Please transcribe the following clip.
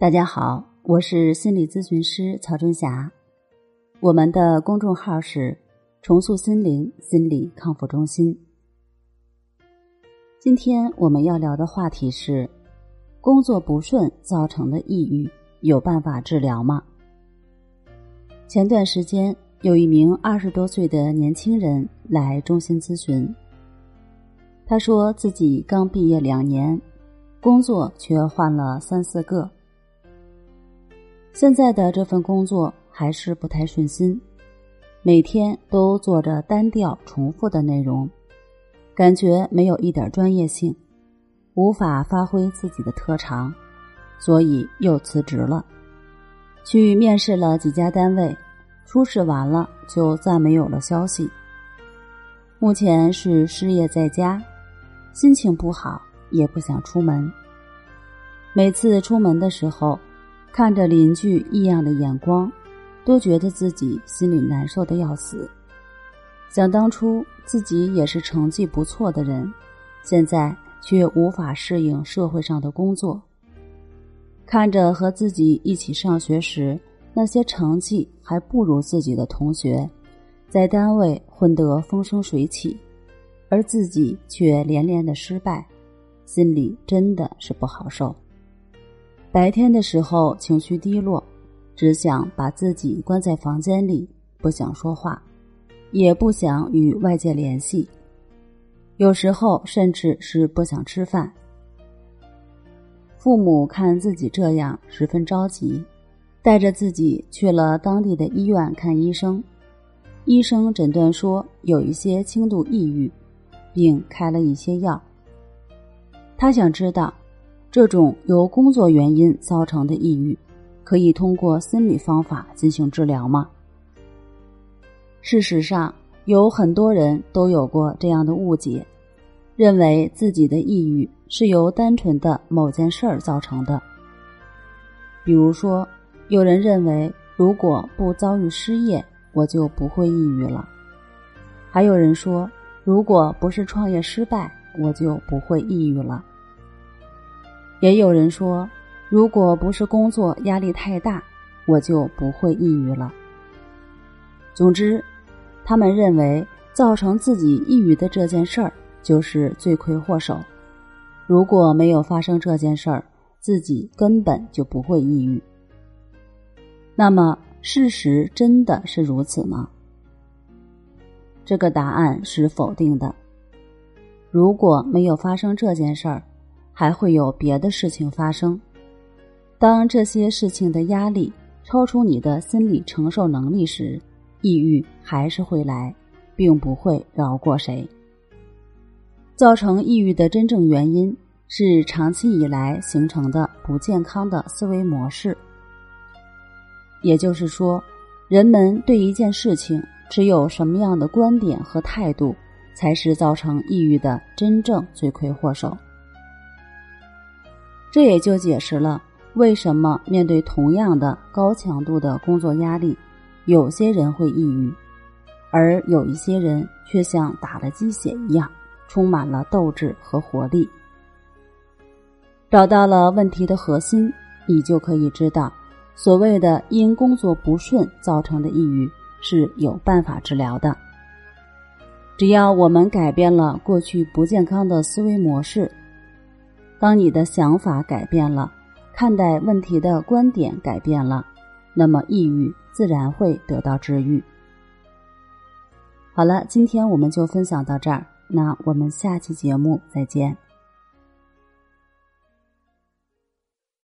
大家好，我是心理咨询师曹春霞，我们的公众号是“重塑心灵心理康复中心”。今天我们要聊的话题是：工作不顺造成的抑郁，有办法治疗吗？前段时间，有一名二十多岁的年轻人来中心咨询，他说自己刚毕业两年，工作却换了三四个。现在的这份工作还是不太顺心，每天都做着单调重复的内容，感觉没有一点专业性，无法发挥自己的特长，所以又辞职了。去面试了几家单位，初试完了就再没有了消息。目前是失业在家，心情不好，也不想出门。每次出门的时候。看着邻居异样的眼光，都觉得自己心里难受的要死。想当初自己也是成绩不错的人，现在却无法适应社会上的工作。看着和自己一起上学时那些成绩还不如自己的同学，在单位混得风生水起，而自己却连连的失败，心里真的是不好受。白天的时候情绪低落，只想把自己关在房间里，不想说话，也不想与外界联系。有时候甚至是不想吃饭。父母看自己这样，十分着急，带着自己去了当地的医院看医生。医生诊断说有一些轻度抑郁，并开了一些药。他想知道。这种由工作原因造成的抑郁，可以通过心理方法进行治疗吗？事实上，有很多人都有过这样的误解，认为自己的抑郁是由单纯的某件事儿造成的。比如说，有人认为如果不遭遇失业，我就不会抑郁了；还有人说，如果不是创业失败，我就不会抑郁了。也有人说，如果不是工作压力太大，我就不会抑郁了。总之，他们认为造成自己抑郁的这件事儿就是罪魁祸首。如果没有发生这件事儿，自己根本就不会抑郁。那么，事实真的是如此吗？这个答案是否定的。如果没有发生这件事儿，还会有别的事情发生。当这些事情的压力超出你的心理承受能力时，抑郁还是会来，并不会饶过谁。造成抑郁的真正原因是长期以来形成的不健康的思维模式。也就是说，人们对一件事情持有什么样的观点和态度，才是造成抑郁的真正罪魁祸首。这也就解释了为什么面对同样的高强度的工作压力，有些人会抑郁，而有一些人却像打了鸡血一样，充满了斗志和活力。找到了问题的核心，你就可以知道，所谓的因工作不顺造成的抑郁是有办法治疗的。只要我们改变了过去不健康的思维模式。当你的想法改变了，看待问题的观点改变了，那么抑郁自然会得到治愈。好了，今天我们就分享到这儿，那我们下期节目再见。